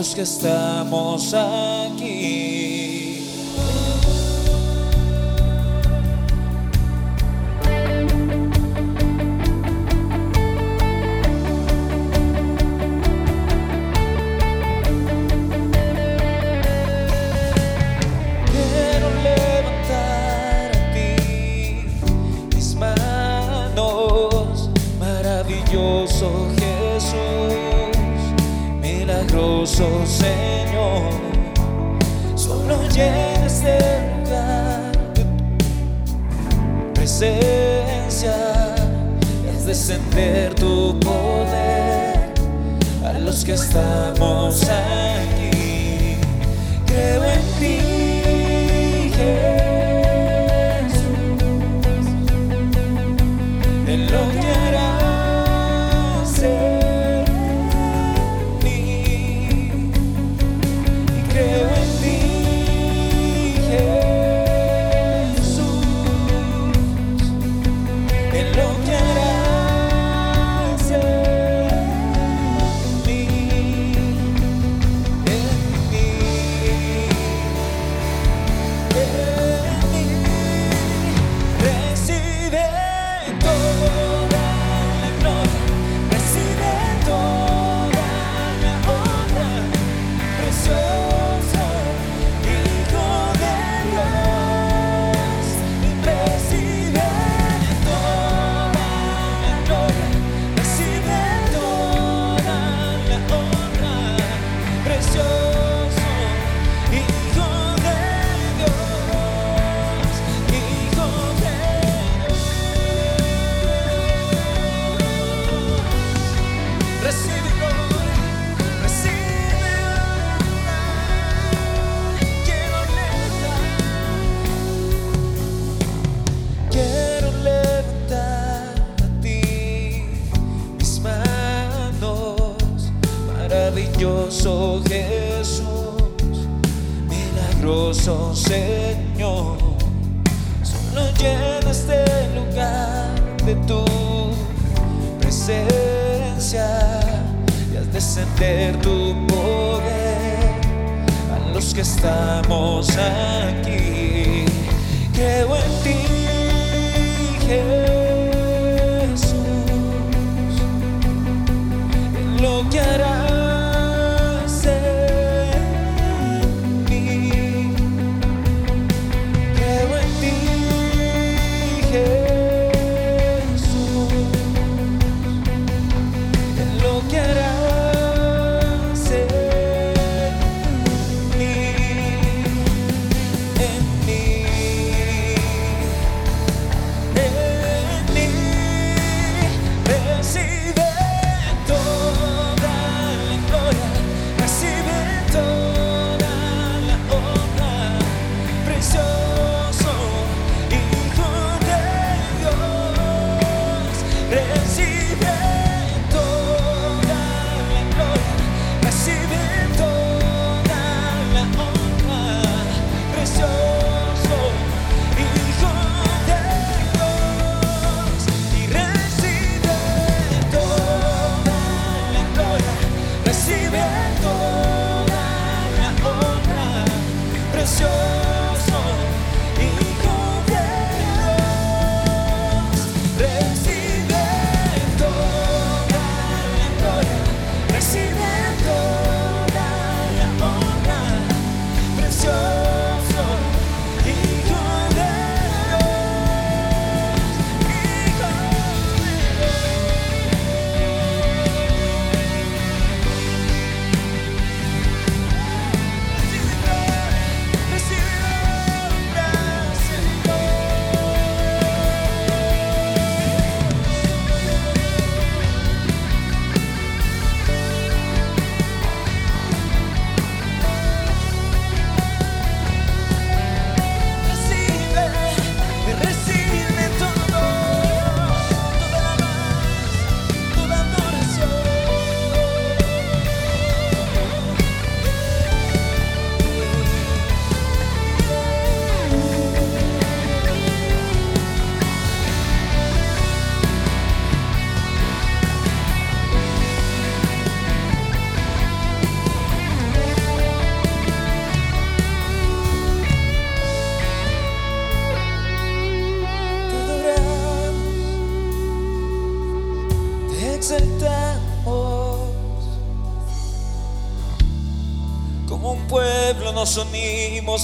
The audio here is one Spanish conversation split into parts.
los que estamos aquí. de tu poder a los que estamos aquí. Creo en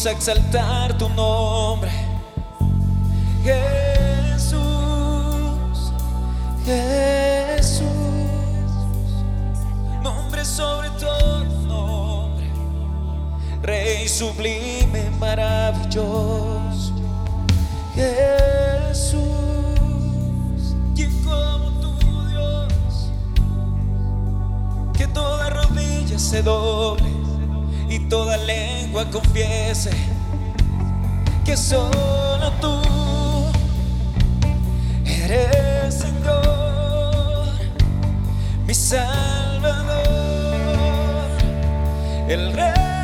a exaltar tu nombre. Jesús, Jesús, nombre sobre todo nombre, Rey sublime, maravilloso. Jesús, quien como tu Dios, que toda rodilla se doble y toda lengua confiese que solo tú eres Señor, mi Salvador, el Redentor.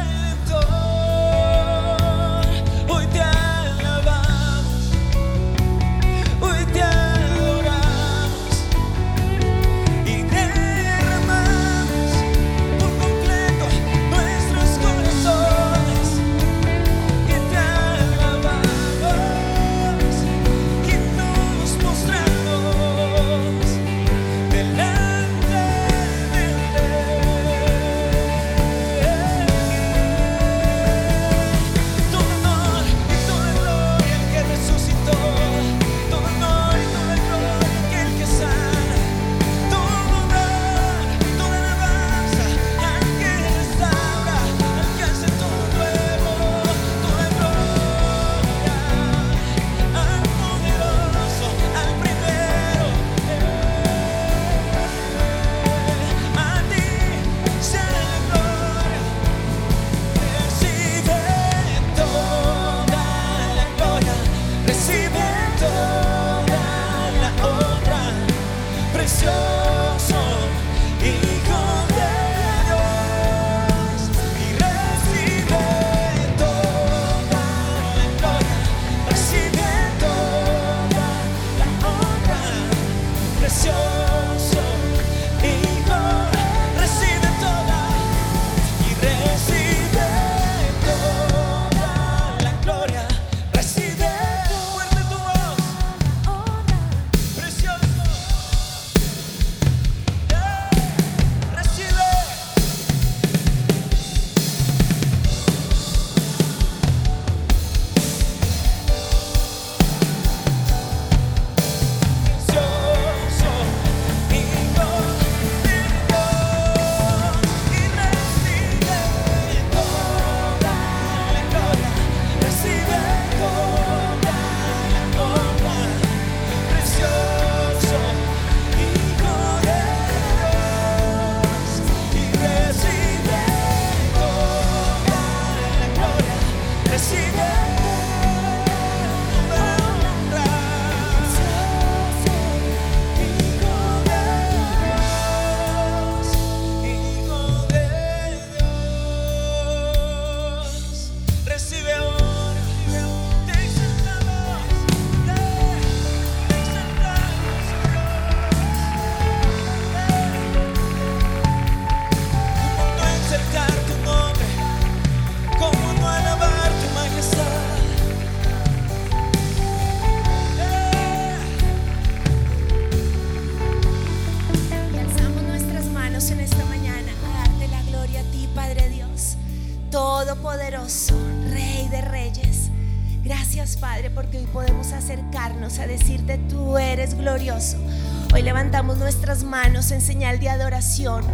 Señal de adoración.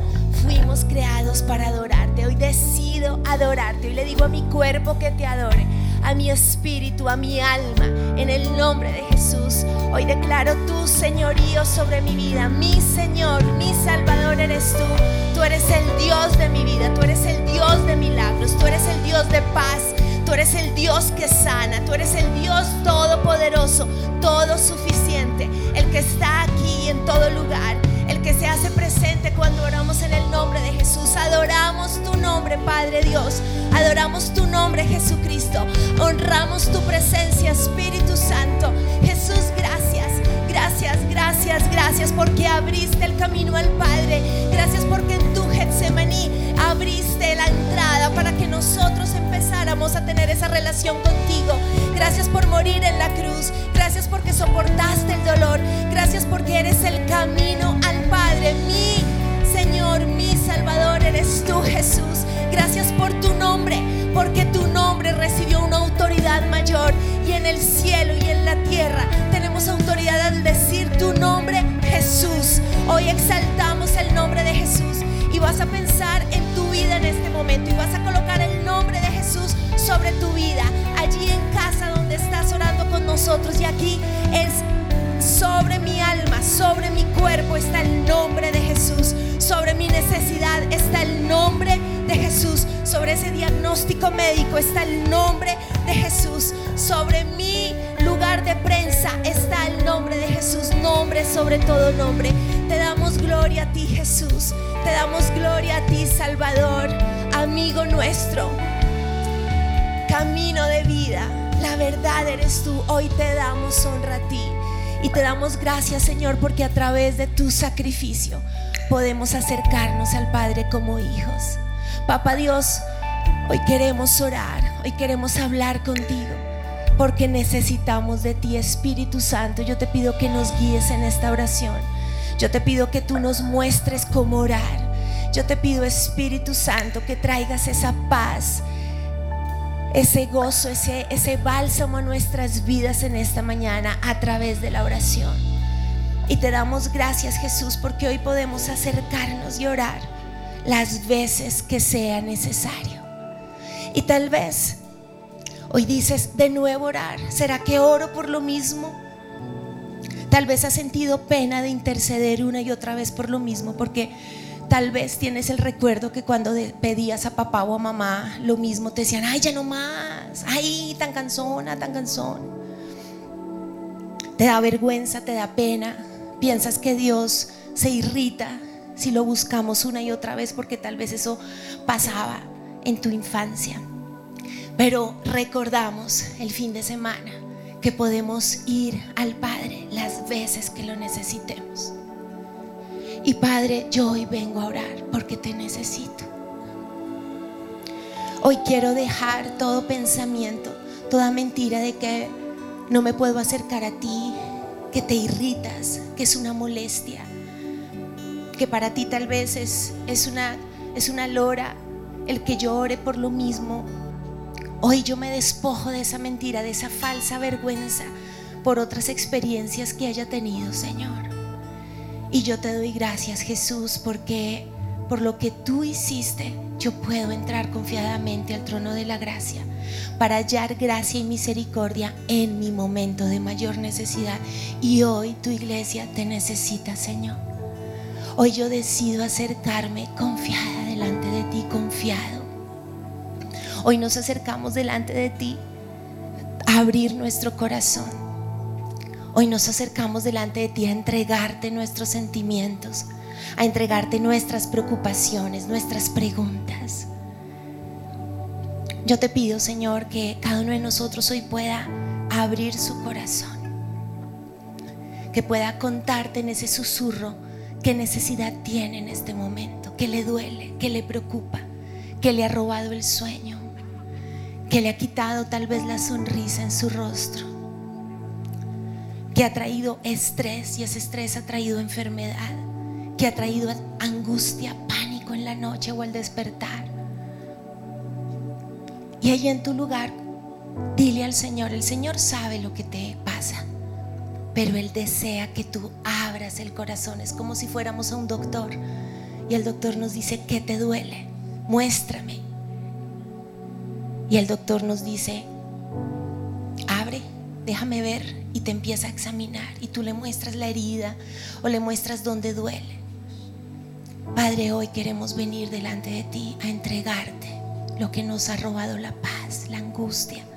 Fuimos creados para adorarte. Hoy decido adorarte. Hoy le digo a mi cuerpo que te adore, a mi espíritu, a mi alma, en el nombre de Jesús. Hoy declaro tu señorío sobre mi vida. Mi Señor, mi Salvador eres tú. Tú eres el Adoramos tu nombre, Jesucristo. Honramos tu presencia, Espíritu Santo. Jesús, gracias. Gracias, gracias, gracias porque abriste el camino al Padre. Gracias porque en tu Getsemaní abriste la entrada para que nosotros empezáramos a tener esa relación contigo. Gracias por morir en la cruz. Gracias porque soportaste el dolor. Gracias porque eres el camino al Padre. Mi Señor, mi Salvador, eres tú, Jesús gracias por tu nombre, porque tu nombre recibió una autoridad mayor y en el cielo y en la tierra tenemos autoridad al decir tu nombre, Jesús. Hoy exaltamos el nombre de Jesús y vas a pensar en tu vida en este momento y vas a colocar el nombre de Jesús sobre tu vida, allí en casa donde estás orando con nosotros y aquí es sobre mi alma, sobre mi cuerpo está el nombre de Jesús. Sobre mi necesidad está el nombre de Jesús de Jesús, sobre ese diagnóstico médico. Está el nombre de Jesús, sobre mi lugar de prensa está el nombre de Jesús, nombre sobre todo nombre. Te damos gloria a ti Jesús, te damos gloria a ti Salvador, amigo nuestro, camino de vida, la verdad eres tú, hoy te damos honra a ti. Y te damos gracias, Señor, porque a través de tu sacrificio podemos acercarnos al Padre como hijos. Papá Dios, hoy queremos orar, hoy queremos hablar contigo, porque necesitamos de ti, Espíritu Santo. Yo te pido que nos guíes en esta oración. Yo te pido que tú nos muestres cómo orar. Yo te pido, Espíritu Santo, que traigas esa paz, ese gozo, ese, ese bálsamo a nuestras vidas en esta mañana a través de la oración. Y te damos gracias Jesús porque hoy podemos acercarnos y orar las veces que sea necesario. Y tal vez hoy dices de nuevo orar. ¿Será que oro por lo mismo? Tal vez has sentido pena de interceder una y otra vez por lo mismo porque Tal vez tienes el recuerdo que cuando pedías a papá o a mamá lo mismo te decían, ay, ya no más, ay, tan cansona, tan cansón. Te da vergüenza, te da pena, piensas que Dios se irrita si lo buscamos una y otra vez porque tal vez eso pasaba en tu infancia. Pero recordamos el fin de semana que podemos ir al Padre las veces que lo necesitemos. Y Padre, yo hoy vengo a orar porque te necesito. Hoy quiero dejar todo pensamiento, toda mentira de que no me puedo acercar a ti, que te irritas, que es una molestia, que para ti tal vez es, es, una, es una lora el que yo ore por lo mismo. Hoy yo me despojo de esa mentira, de esa falsa vergüenza por otras experiencias que haya tenido, Señor. Y yo te doy gracias, Jesús, porque por lo que tú hiciste, yo puedo entrar confiadamente al trono de la gracia para hallar gracia y misericordia en mi momento de mayor necesidad. Y hoy tu iglesia te necesita, Señor. Hoy yo decido acercarme confiada delante de ti, confiado. Hoy nos acercamos delante de ti a abrir nuestro corazón Hoy nos acercamos delante de ti a entregarte nuestros sentimientos, a entregarte nuestras preocupaciones, nuestras preguntas. Yo te pido, Señor, que cada uno de nosotros hoy pueda abrir su corazón, que pueda contarte en ese susurro qué necesidad tiene en este momento, que le duele, que le preocupa, que le ha robado el sueño, que le ha quitado tal vez la sonrisa en su rostro que ha traído estrés y ese estrés ha traído enfermedad, que ha traído angustia, pánico en la noche o al despertar. Y allí en tu lugar, dile al Señor, el Señor sabe lo que te pasa, pero Él desea que tú abras el corazón. Es como si fuéramos a un doctor y el doctor nos dice, ¿qué te duele? Muéstrame. Y el doctor nos dice, abre, déjame ver y te empieza a examinar y tú le muestras la herida o le muestras dónde duele. Padre, hoy queremos venir delante de ti a entregarte lo que nos ha robado la paz, la angustia.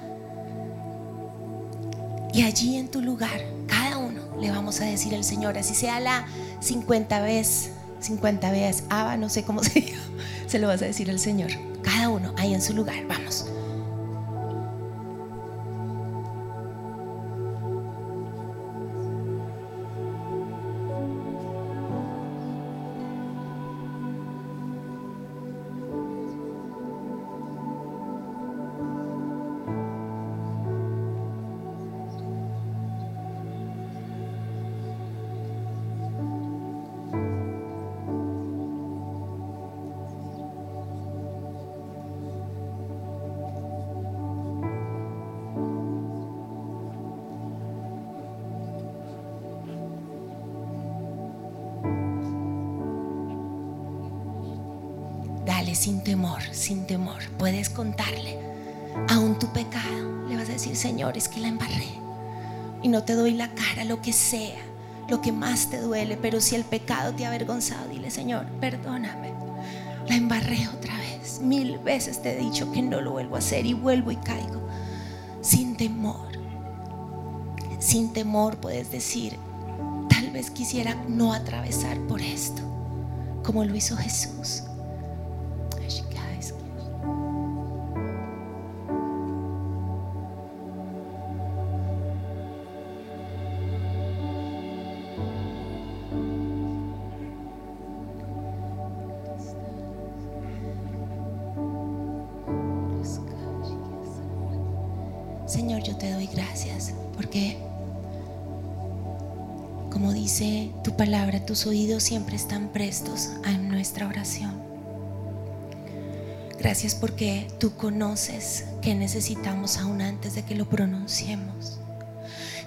Y allí en tu lugar, cada uno le vamos a decir al Señor, así sea la 50 vez, 50 veces, Aba, no sé cómo se llama, se lo vas a decir al Señor. Cada uno ahí en su lugar, vamos. Sin temor. Puedes contarle aún tu pecado. Le vas a decir, Señor, es que la embarré. Y no te doy la cara, lo que sea, lo que más te duele. Pero si el pecado te ha avergonzado, dile, Señor, perdóname. La embarré otra vez. Mil veces te he dicho que no lo vuelvo a hacer y vuelvo y caigo. Sin temor. Sin temor puedes decir, tal vez quisiera no atravesar por esto, como lo hizo Jesús. Tus oídos siempre están prestos a nuestra oración. Gracias porque tú conoces que necesitamos aún antes de que lo pronunciemos.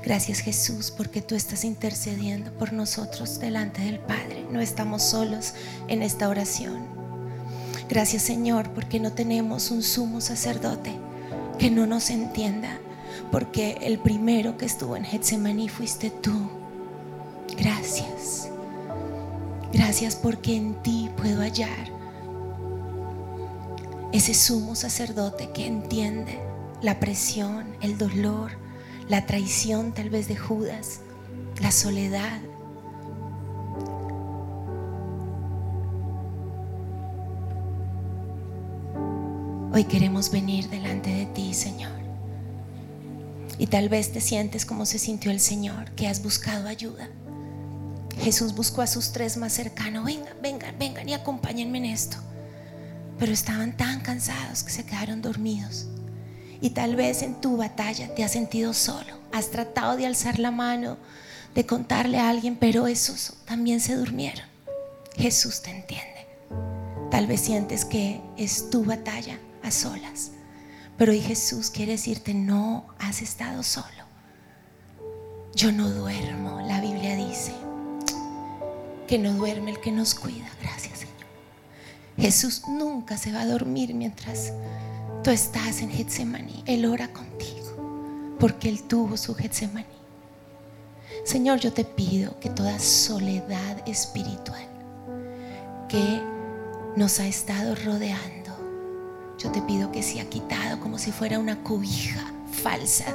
Gracias Jesús porque tú estás intercediendo por nosotros delante del Padre. No estamos solos en esta oración. Gracias Señor porque no tenemos un sumo sacerdote que no nos entienda, porque el primero que estuvo en Getsemaní fuiste tú. Gracias. Gracias porque en ti puedo hallar ese sumo sacerdote que entiende la presión, el dolor, la traición tal vez de Judas, la soledad. Hoy queremos venir delante de ti, Señor. Y tal vez te sientes como se sintió el Señor, que has buscado ayuda. Jesús buscó a sus tres más cercanos, vengan, vengan, vengan y acompáñenme en esto. Pero estaban tan cansados que se quedaron dormidos. Y tal vez en tu batalla te has sentido solo. Has tratado de alzar la mano, de contarle a alguien, pero esos también se durmieron. Jesús te entiende. Tal vez sientes que es tu batalla a solas. Pero hoy Jesús quiere decirte, no has estado solo. Yo no duermo. La Biblia dice que no duerme el que nos cuida. Gracias Señor. Jesús nunca se va a dormir mientras tú estás en Getsemaní. Él ora contigo porque Él tuvo su Getsemaní. Señor, yo te pido que toda soledad espiritual que nos ha estado rodeando, yo te pido que sea quitado como si fuera una cobija falsa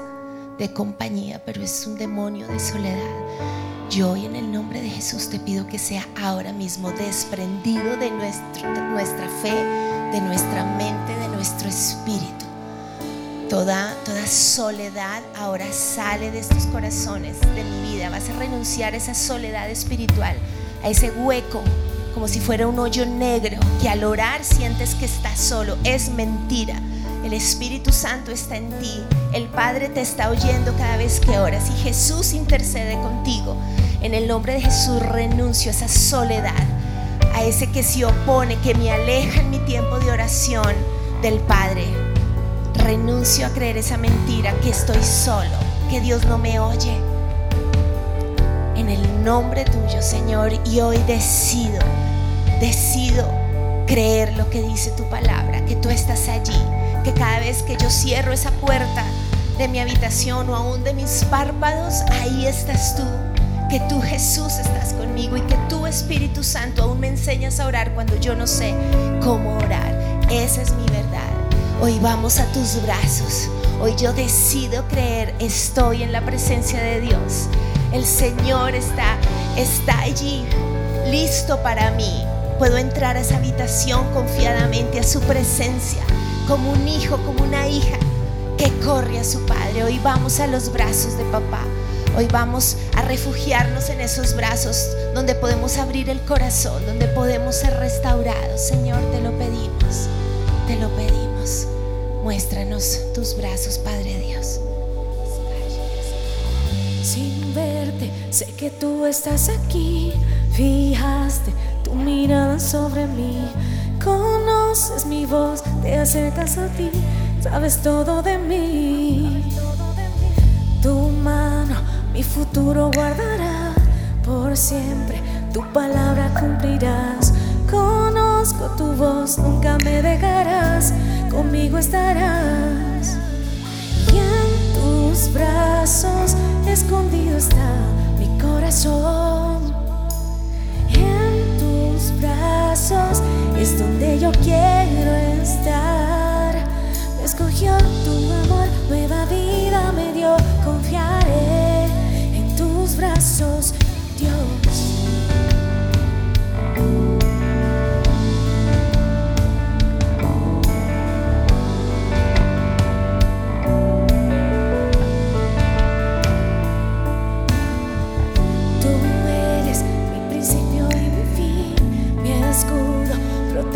de compañía, pero es un demonio de soledad. Yo hoy en el nombre de Jesús te pido que sea ahora mismo desprendido de, nuestra fe, de nuestra mente, de nuestro espíritu. Toda, toda soledad ahora sale de estos corazones, de mi vida. Vas a renunciar a esa soledad espiritual, a ese hueco como si fuera un hoyo negro que al orar sientes que estás solo. Es mentira. El Espíritu Santo está en ti. El Padre te está oyendo cada vez que oras y Jesús intercede contigo. En el nombre de Jesús renuncio a esa soledad, a ese que se opone, que me aleja en mi tiempo de oración del Padre. Renuncio a creer esa mentira que estoy solo, que Dios no me oye. En el nombre tuyo, Señor, y hoy decido decido creer lo que dice tu palabra, que tú estás allí, que cada vez que yo cierro esa puerta de mi habitación o aún de mis párpados, ahí estás tú, que tú Jesús estás conmigo y que tú Espíritu Santo aún me enseñas a orar cuando yo no sé cómo orar. Esa es mi verdad. Hoy vamos a tus brazos. Hoy yo decido creer, estoy en la presencia de Dios. El Señor está está allí, listo para mí. Puedo entrar a esa habitación confiadamente a su presencia, como un hijo, como una hija que corre a su padre. Hoy vamos a los brazos de papá. Hoy vamos a refugiarnos en esos brazos donde podemos abrir el corazón, donde podemos ser restaurados. Señor, te lo pedimos, te lo pedimos. Muéstranos tus brazos, Padre Dios. Sin verte, sé que tú estás aquí. Fijaste tu mirada sobre mí. Conoces mi voz, te acercas a ti, sabes todo de mí. Tu mano mi futuro guardará por siempre, tu palabra cumplirás. Conozco tu voz, nunca me dejarás, conmigo estarás. Y en tus brazos escondido está mi corazón. es donde yo quiero estar. Me escogió tu amor, nueva vida me dio, confiaré en tus brazos.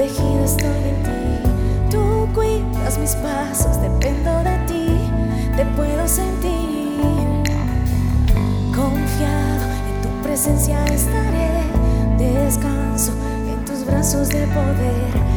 protegido estoy en ti. Tú cuidas mis pasos, dependo de ti, te puedo sentir. Confiado en tu presencia estaré, descanso en tus brazos de poder.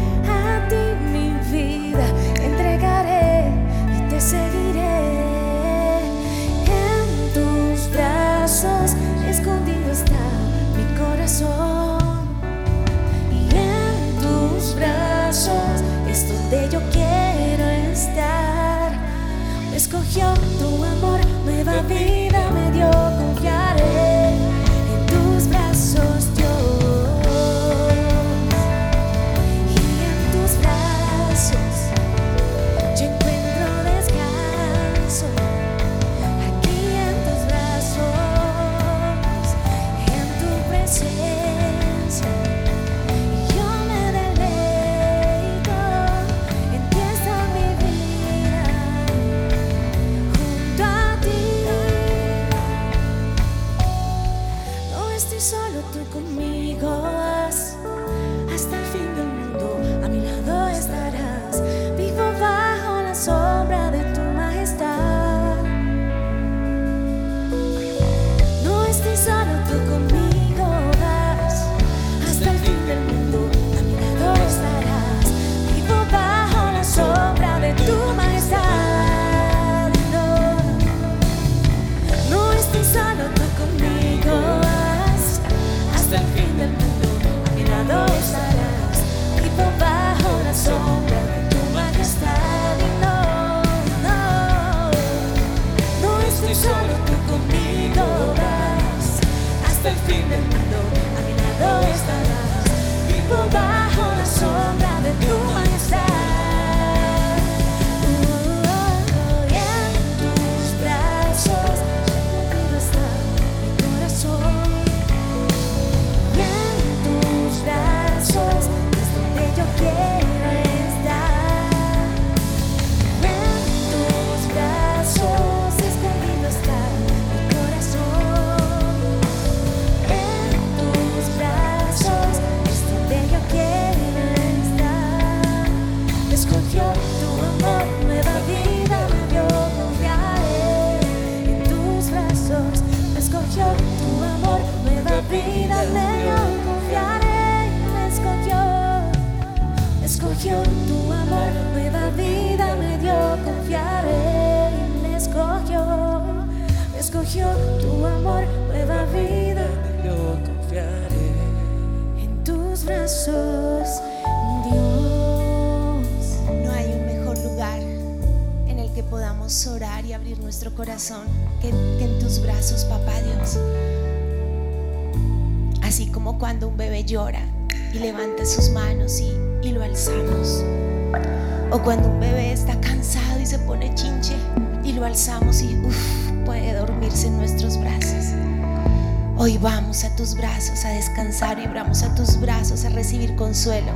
descansar, vibramos a tus brazos a recibir consuelo.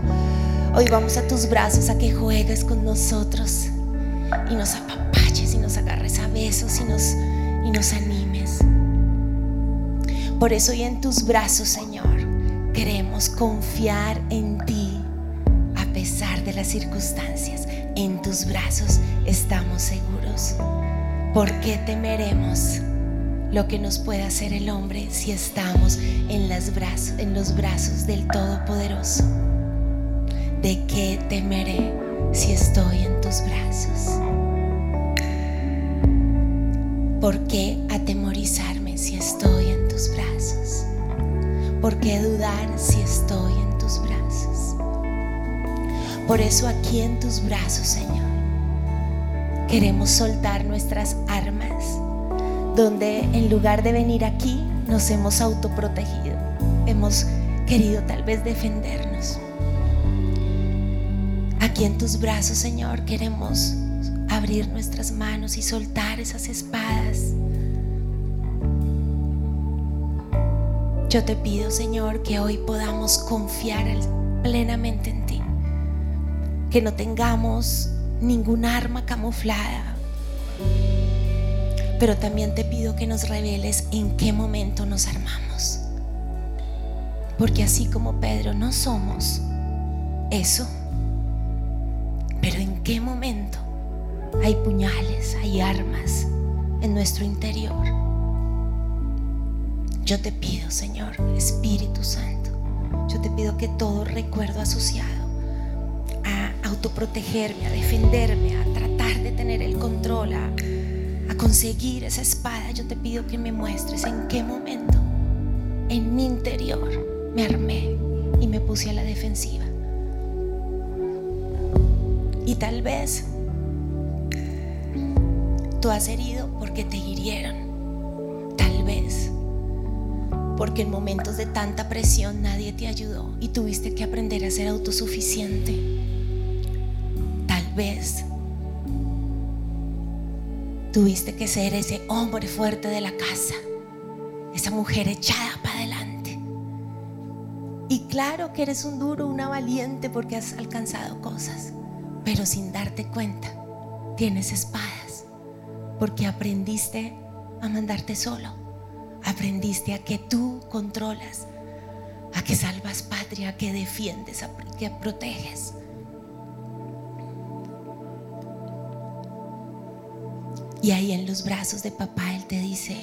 Hoy vamos a tus brazos a que juegues con nosotros y nos apapaches y nos agarres a besos y nos, y nos animes. Por eso hoy en tus brazos, Señor, queremos confiar en ti a pesar de las circunstancias. En tus brazos estamos seguros. ¿Por qué temeremos? lo que nos puede hacer el hombre si estamos en, los brazos del Todopoderoso. ¿De qué temeré si estoy en tus brazos? ¿Por qué atemorizarme si estoy en tus brazos? ¿Por qué dudar si estoy en tus brazos? Por eso aquí en tus brazos, Señor, queremos soltar nuestras armas donde en lugar de venir aquí nos hemos autoprotegido, hemos querido tal vez defendernos. Aquí en tus brazos, Señor, queremos abrir nuestras manos y soltar esas espadas. Yo te pido, Señor, que hoy podamos confiar plenamente en ti. Que no tengamos ningún arma camuflada. Pero también te pido que nos reveles en qué momento nos armamos. Porque así como Pedro no somos eso. Pero en qué momento hay puñales, hay armas en nuestro interior. Yo te pido, Señor, Espíritu Santo, yo te pido que todo recuerdo asociado a autoprotegerme, a defenderme, a tratar de tener el control, a, a conseguir esa espada, yo te pido que me muestres en qué momento en mi interior me armé y me puse a la defensiva. Y tal vez Tú has herido porque te hirieron. Tal vez porque en momentos de tanta presión nadie te ayudó y tuviste que aprender a ser autosuficiente. Tal vez tuviste que ser ese hombre fuerte de la casa, esa mujer echada para adelante. Y claro que eres un duro, una valiente porque has alcanzado cosas, pero sin darte cuenta, tienes espadas porque aprendiste a mandarte solo. Aprendiste a que tú controlas, a que salvas patria, a que defiendes, a que proteges. Y ahí en los brazos de papá Él te dice,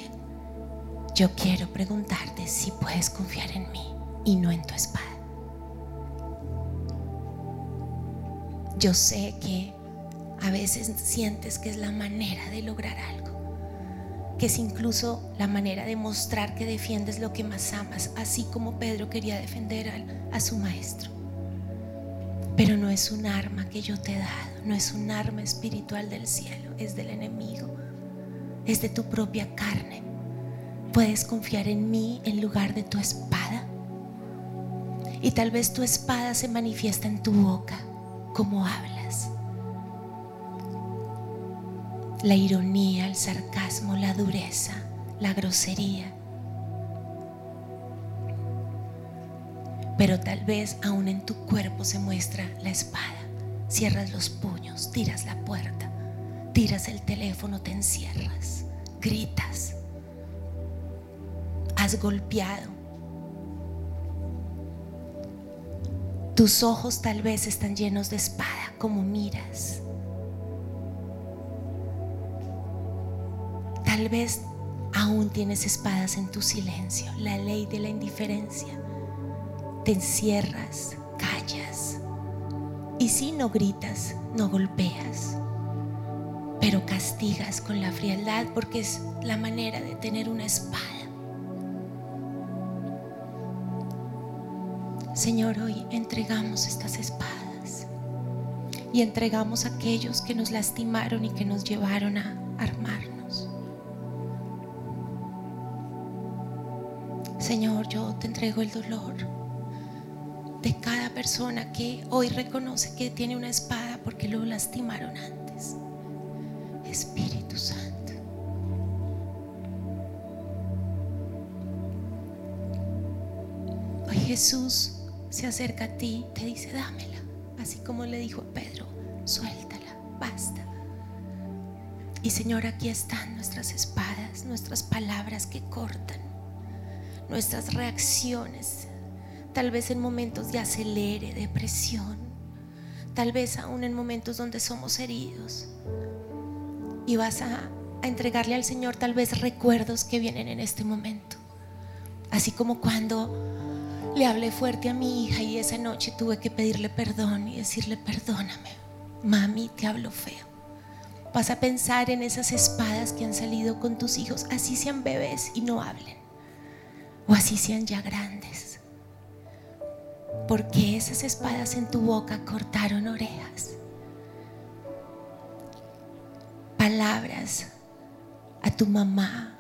yo quiero preguntarte si puedes confiar en mí y no en tu espada. Yo sé que a veces sientes que es la manera de lograr algo, que es incluso la manera de mostrar que defiendes lo que más amas, así como Pedro quería defender a, su maestro. Pero no es un arma que yo te he dado, no es un arma espiritual del cielo, es del enemigo, es de tu propia carne. Puedes confiar en mí en lugar de tu espada. Y tal vez tu espada se manifiesta en tu boca, como hablas la ironía, el sarcasmo, la dureza, la grosería. Pero tal vez aún en tu cuerpo se muestra la espada. Cierras los puños, tiras la puerta, tiras el teléfono, te encierras, gritas. Has golpeado. Tus ojos tal vez están llenos de espada, como miras. Tal vez aún tienes espadas en tu silencio, la ley de la indiferencia. Te encierras. Y si no gritas, no golpeas, pero castigas con la frialdad porque es la manera de tener una espada. Señor, hoy entregamos estas espadas y entregamos a aquellos que nos lastimaron y que nos llevaron a armarnos. Señor, yo te entrego el dolor de cada persona que hoy reconoce que tiene una espada porque lo lastimaron antes. Espíritu Santo. Hoy Jesús se acerca a ti, te dice, dámela, así como le dijo a Pedro, suéltala, basta. Y Señor, aquí están nuestras espadas, nuestras palabras que cortan nuestras reacciones, tal vez en momentos de acelere, depresión, tal vez aún en momentos donde somos heridos. Y vas a, a entregarle al Señor tal vez recuerdos que vienen en este momento. Así como cuando le hablé fuerte a mi hija y esa noche tuve que pedirle perdón y decirle, perdóname, mami, te hablo feo. Vas a pensar en esas espadas que han salido con tus hijos, así sean bebés y no hablen o así sean ya grandes. Porque esas espadas en tu boca cortaron orejas. Palabras a tu mamá,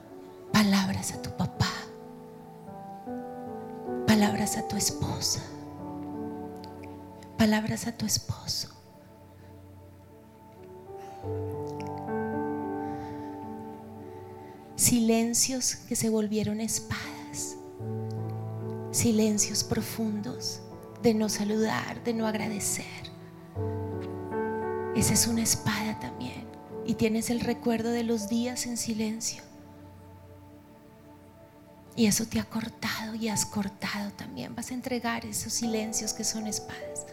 palabras a tu papá, palabras a tu esposa, palabras a tu esposo. Silencios que se volvieron espadas. Silencios profundos de no saludar, de no agradecer. Esa es una espada también. Y tienes el recuerdo de los días en silencio. Y eso te ha cortado y has cortado también. Vas a entregar esos silencios que son espadas.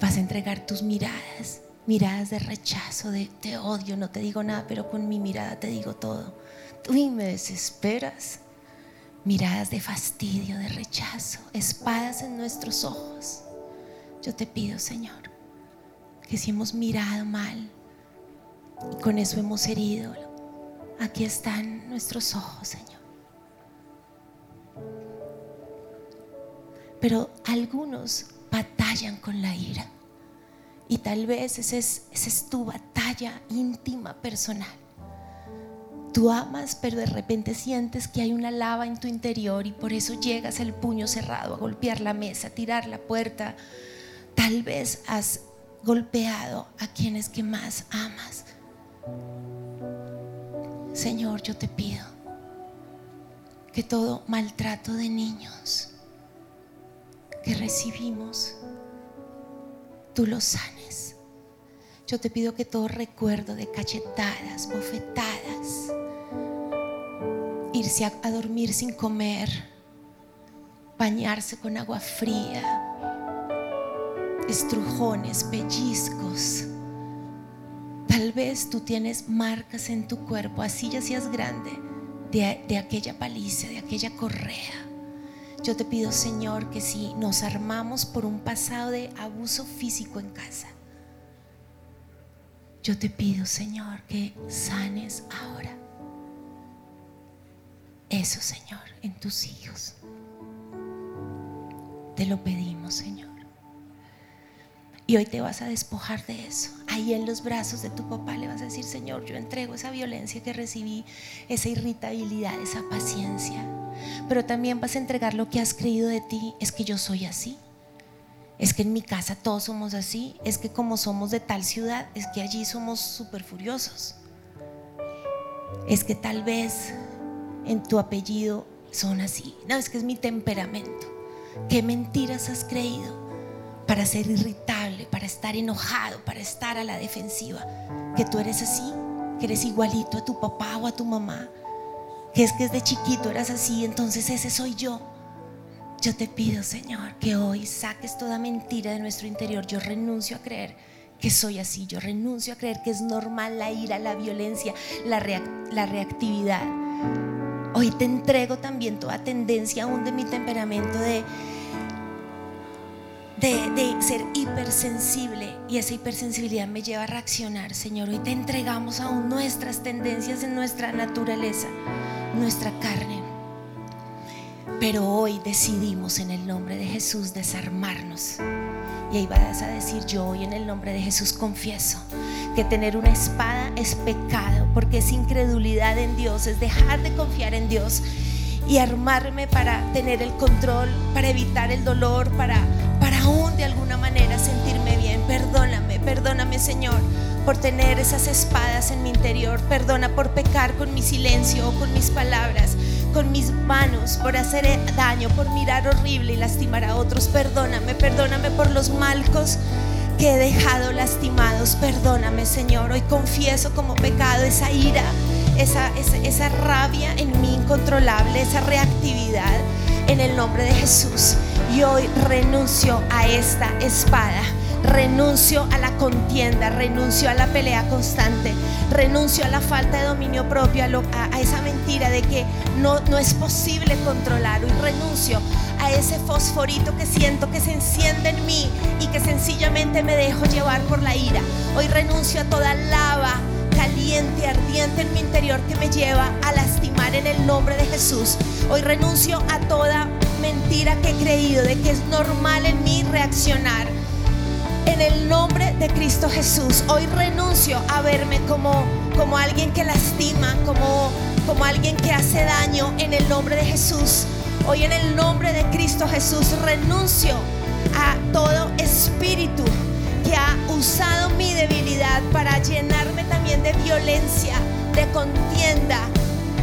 Vas a entregar tus miradas, miradas de rechazo, de te odio, no te digo nada, pero con mi mirada te digo todo. Tú me desesperas. Miradas de fastidio, de rechazo, espadas en nuestros ojos. Yo te pido, Señor, que si hemos mirado mal y con eso hemos herido, aquí están nuestros ojos, Señor. Pero algunos batallan con la ira. Y tal vez esa es, es tu batalla íntima, personal. Tú amas, pero de repente sientes que hay una lava en tu interior y por eso llegas el puño cerrado a golpear la mesa, a tirar la puerta. Tal vez has golpeado a quienes que más amas. Señor, yo te pido que todo maltrato de niños que recibimos, tú lo sanes. Yo te pido que todo recuerdo de cachetadas, bofetadas, irse a, dormir sin comer, bañarse con agua fría, estrujones, pellizcos. Tal vez tú tienes marcas en tu cuerpo, así ya seas grande, de, de aquella paliza, de aquella correa. Yo te pido, Señor, que si nos armamos por un pasado de abuso físico en casa, yo te pido, Señor, que sanes ahora. Eso, Señor, en tus hijos. Te lo pedimos, Señor. Y hoy te vas a despojar de eso. Ahí en los brazos de tu papá le vas a decir, Señor, yo entrego esa violencia que recibí, esa irritabilidad, esa paciencia. Pero también vas a entregar lo que has creído de ti. Es que yo soy así. Es que en mi casa todos somos así. Es que como somos de tal ciudad, es que allí somos súper furiosos. Es que tal vez en tu apellido son así. No, es que es mi temperamento. ¿Qué mentiras has creído? para ser irritable, para estar enojado, para estar a la defensiva. Que tú eres así, que eres igualito a tu papá o a tu mamá. Que es que desde chiquito eras así, entonces ese soy yo. Yo te pido, Señor, que hoy saques toda mentira de nuestro interior. Yo renuncio a creer que soy así. Yo renuncio a creer que es normal la ira, la violencia, la, la reactividad. Hoy te entrego también toda tendencia aún de mi temperamento de de, ser hipersensible y esa hipersensibilidad me lleva a reaccionar, Señor. Hoy te entregamos aún nuestras tendencias en nuestra naturaleza, nuestra carne. Pero hoy decidimos en el nombre de Jesús desarmarnos. Y ahí vas a decir, yo hoy en el nombre de Jesús confieso que tener una espada es pecado, porque es incredulidad en Dios, es dejar de confiar en Dios y armarme para tener el control, para evitar el dolor, para, para aún de alguna manera sentirme bien. Perdóname, perdóname Señor por tener esas espadas en mi interior. Perdona por pecar con mi silencio o con mis palabras, con mis manos, por hacer daño, por mirar horrible y lastimar a otros. Perdóname, perdóname por los malcos que he dejado lastimados. Perdóname Señor. Hoy confieso como pecado esa ira esa, esa, rabia en mí incontrolable, esa reactividad en el nombre de Jesús. Y hoy renuncio a esta espada. Renuncio a la contienda, renuncio a la pelea constante, renuncio a la falta de dominio propio, a, esa mentira de que no, no es posible controlar. Hoy renuncio a ese fosforito que siento que se enciende en mí y que sencillamente me dejo llevar por la ira. Hoy renuncio a toda lava caliente, ardiente en mi interior que me lleva a lastimar en el nombre de Jesús. Hoy renuncio a toda mentira que he creído de que es normal en mí reaccionar. En el nombre de Cristo Jesús, hoy renuncio a verme como, como alguien que lastima, como, como alguien que hace daño en el nombre de Jesús. Hoy en el nombre de Cristo Jesús renuncio a todo espíritu que ha usado mi debilidad para llenarme también de violencia, de contienda,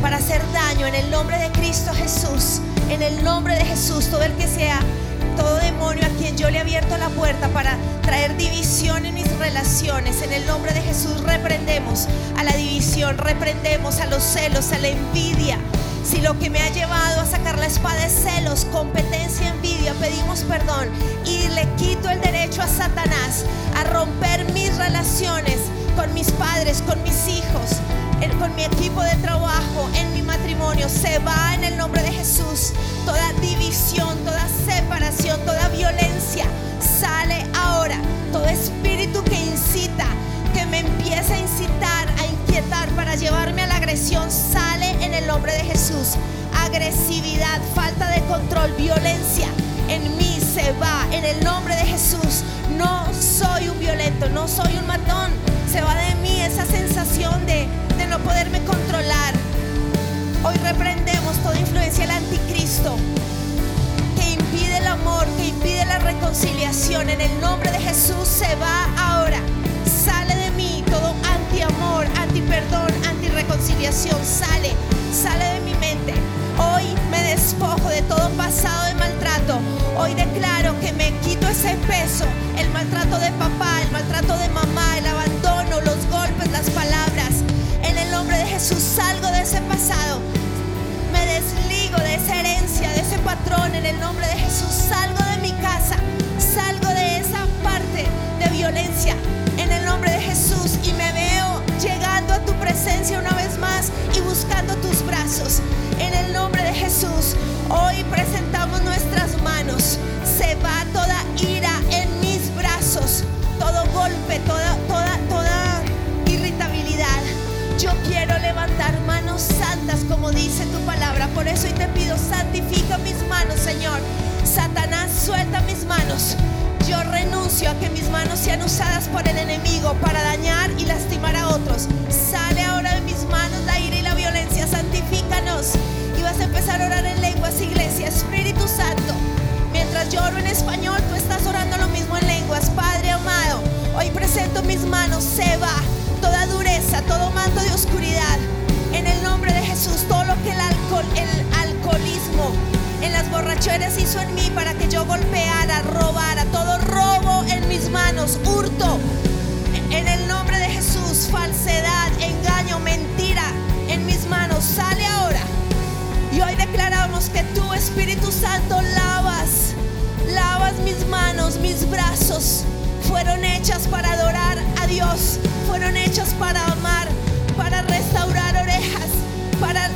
para hacer daño en el nombre de Cristo Jesús. En el nombre de Jesús, todo el que sea, todo demonio a quien yo le he abierto la puerta para traer división en mis relaciones, en el nombre de Jesús reprendemos a la división, reprendemos a los celos, a la envidia. Si lo que me ha llevado a sacar la espada es celos, competencia, envidia, pedimos perdón y le quito el derecho a Satanás a romper mis relaciones con mis padres, con mis hijos, con mi equipo de trabajo, en mi matrimonio. Se va en el nombre de Jesús. Toda división, toda separación, toda violencia sale ahora. Todo espíritu que incita, que me empieza a incitar, a inquietar para llevarme a la agresión, sale en el nombre de Jesús. Agresividad, falta de control, violencia en mí se va en el nombre de Jesús. No soy un violento, no soy un matón. Se va de mí esa sensación de, no poderme controlar. Hoy reprendemos toda influencia del anticristo que impide el amor, que impide la reconciliación. En el nombre de Jesús se va ahora. Sale de mí todo anti-amor, anti-perdón, anti-reconciliación. Sale, sale de mi mente. Hoy me despojo de todo pasado de maltrato. Hoy declaro que me quito ese peso, el maltrato de papá, el maltrato de Jesús salgo de ese pasado. Me desligo de esa herencia, de ese patrón en el nombre de Jesús. Salgo de mi casa, salgo de esa parte de violencia en el nombre de Jesús y me veo llegando a tu presencia una vez más y buscando tus brazos. En el nombre de Jesús, hoy presentamos nuestras manos. Se va toda ira como dice tu palabra. Por eso hoy te pido, santifica mis manos, Señor. Satanás, suelta mis manos. Yo renuncio a que mis manos sean usadas por el enemigo para dañar y lastimar a otros. Sale ahora de mis manos la ira y la violencia. Santifícanos. Y vas a empezar a orar en lenguas, iglesia. Espíritu Santo. Mientras yo oro en español, tú estás orando lo mismo en lenguas. Padre amado, hoy presento mis manos. Se va toda dureza, todo manto de oscuridad. Todo lo que el alcohol, el alcoholismo en las borracheras hizo en mí para que yo golpeara, robara, todo robo en mis manos, hurto. En el nombre de Jesús, falsedad, engaño, mentira en mis manos, sale ahora. Y hoy declaramos que tú, Espíritu Santo, lavas, lavas mis manos, mis brazos. Fueron hechas para adorar a Dios, fueron hechas para amar,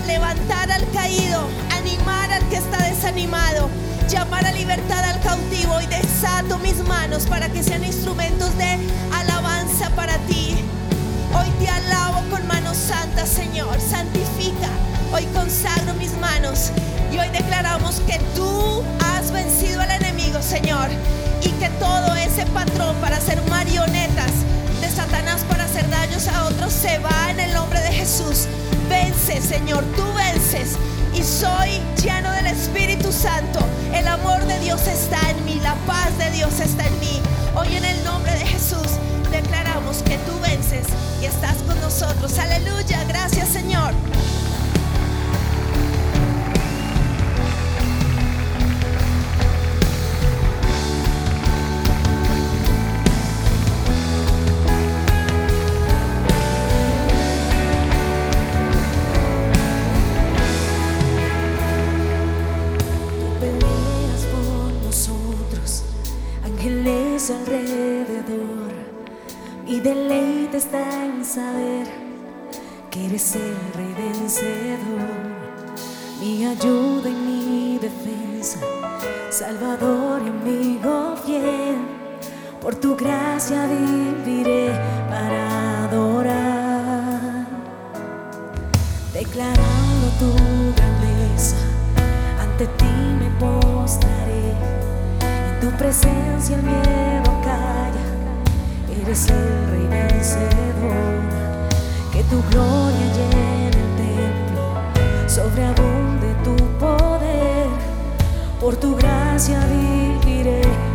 levantar al caído, animar al que está desanimado, llamar a libertad al cautivo y desato mis manos para que sean instrumentos de alabanza para ti. Hoy te alabo con manos santas, Señor. Santifica. Hoy consagro mis manos. Y hoy declaramos que tú has vencido al enemigo, Señor. Y que todo ese patrón para ser marionetas a otros se va en el nombre de Jesús. Vence, Señor. Tú vences. Y soy lleno del Espíritu Santo. El amor de Dios está en mí. La paz de Dios está en mí. Hoy en el nombre de Jesús declaramos que tú vences y estás con nosotros. Aleluya, gracias Señor. deleite está en saber que eres el rey vencedor, mi ayuda y mi defensa, Salvador y amigo fiel. Por tu gracia viviré para adorar, declarando tu grandeza, ante ti me postraré, en tu presencia el miedo calla eres rey vencedor, que tu gloria llene el templo, sobreabunde tu poder, por tu gracia viviré.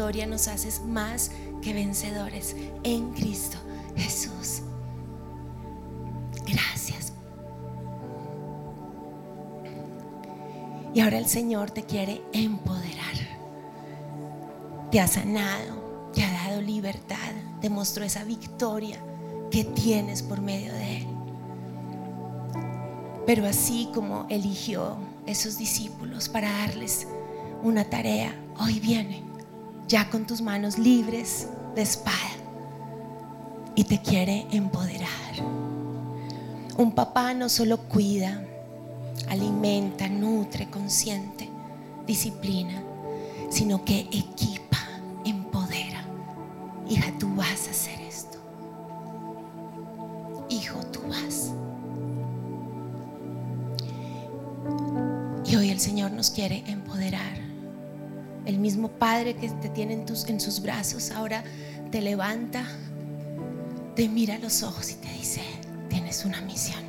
Nos haces más que vencedores en Cristo Jesús. Gracias. Y ahora el Señor te quiere empoderar. Te ha sanado, te ha dado libertad, te mostró esa victoria que tienes por medio de Él. Pero así como eligió esos discípulos para darles una tarea, hoy viene ya con tus manos libres de espada y te quiere empoderar. Un papá no solo cuida, alimenta, nutre, consiente, disciplina, sino que equipa, empodera. Hija, tú vas a hacer esto. Hijo, tú vas. Y hoy el Señor nos quiere empoderar. El mismo Padre que te tiene en, tus, en sus brazos ahora te levanta, te mira a los ojos y te dice, tienes una misión.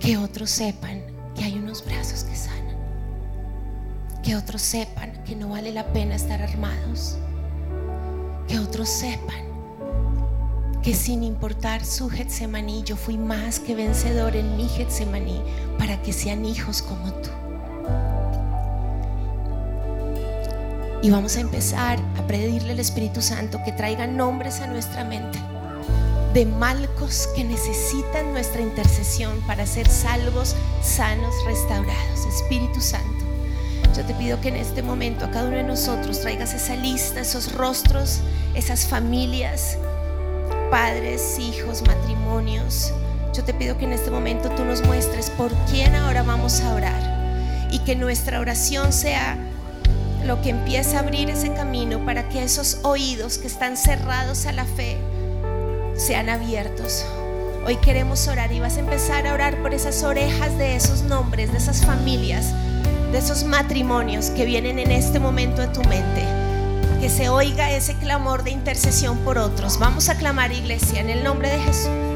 Que otros sepan que hay unos brazos que sanan. Que otros sepan que no vale la pena estar armados. Que otros sepan que sin importar su Getsemaní, yo fui más que vencedor en mi Getsemaní para que sean hijos como tú. Y vamos a empezar a pedirle al Espíritu Santo que traiga nombres a nuestra mente de malcos que necesitan nuestra intercesión para ser salvos, sanos, restaurados. Espíritu Santo, yo te pido que en este momento a cada uno de nosotros traigas esa lista, esos rostros, esas familias, padres, hijos, matrimonios. Yo te pido que en este momento tú nos muestres por quién ahora vamos a orar y que nuestra oración sea lo que empieza a abrir ese camino para que esos oídos que están cerrados a la fe sean abiertos. Hoy queremos orar y vas a empezar a orar por esas orejas de esos nombres, de esas familias, de esos matrimonios que vienen en este momento a tu mente. Que se oiga ese clamor de intercesión por otros. Vamos a clamar, iglesia, en el nombre de Jesús.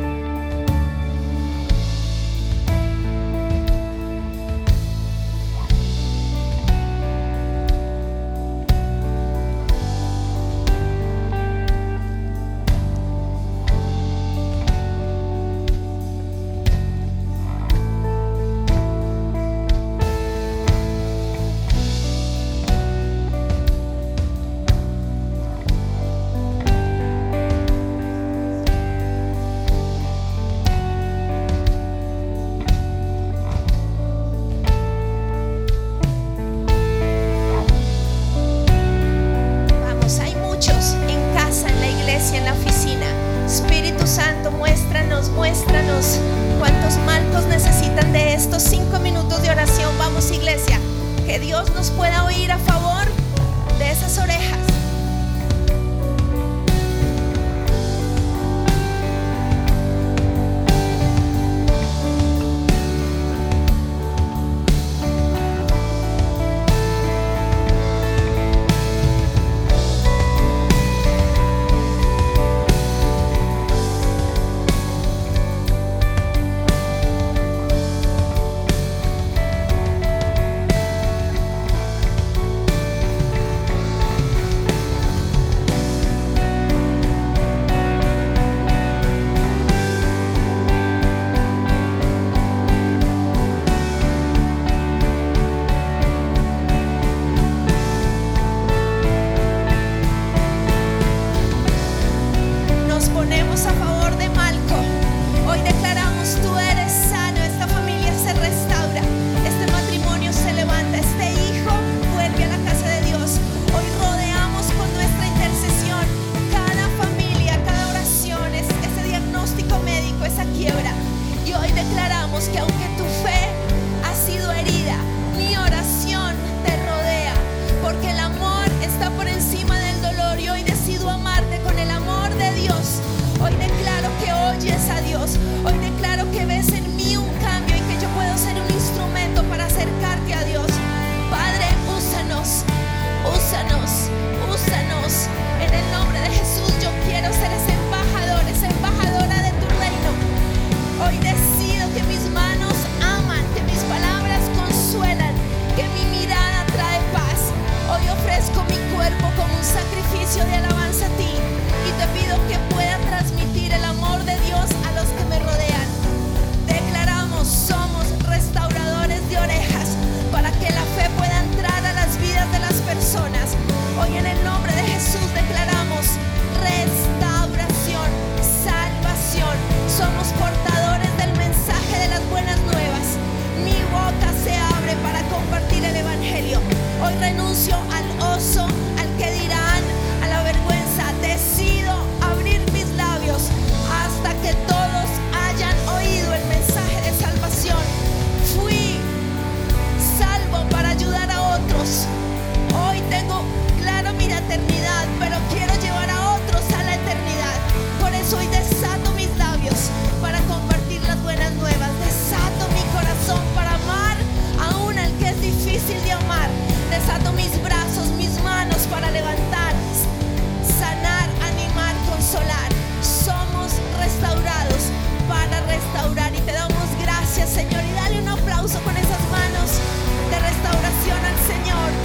para levantar, sanar, animar, consolar. Somos restaurados para restaurar y te damos gracias Señor y dale un aplauso con esas manos de restauración al Señor.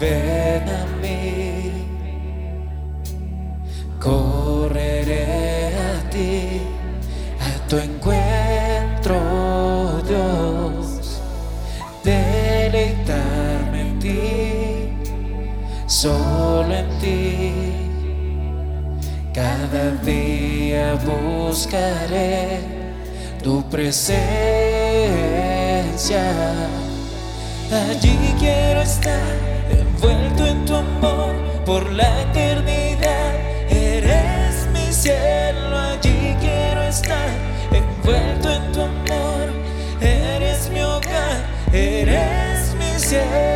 Ven a mí. Correré a ti, a tu encuentro, Dios. Deleitarme en ti, solo en ti. Cada día buscaré tu presencia. Allí quiero estar, envuelto en tu amor por la eternidad. Eres mi cielo, allí quiero estar, envuelto en tu amor. Eres mi hogar, eres mi cielo.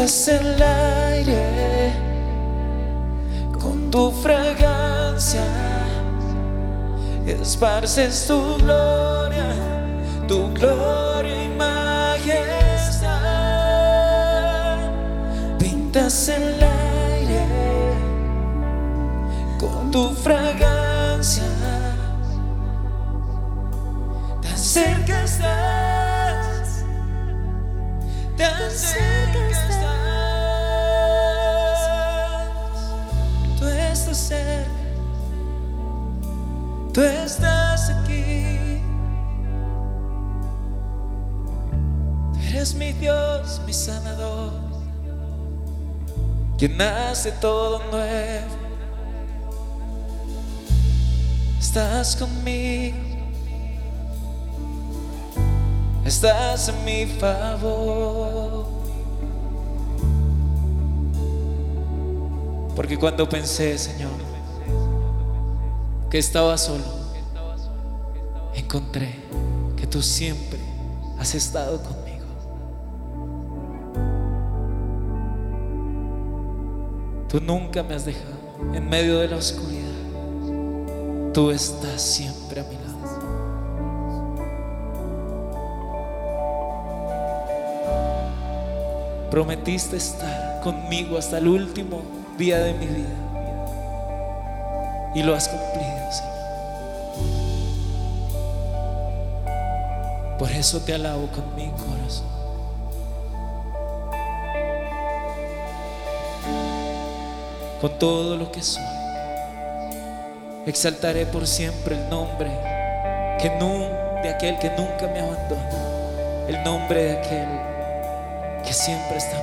Pintas el aire con tu fragancia, esparces tu gloria, tu gloria y majestad. Pintas el aire con tu fragancia, quien hace todo nuevo. Estás conmigo, estás en mi favor. Porque cuando pensé, Señor, que estaba solo, encontré que tú siempre has estado conmigo. Nunca me has dejado en medio de la oscuridad. Tú estás siempre a mi lado. Prometiste estar conmigo hasta el último día de mi vida. Y lo has cumplido, Señor. Por eso te alabo con mi corazón. Con todo lo que soy. Exaltaré por siempre el nombre de aquel que nunca me abandona. El nombre de aquel que siempre está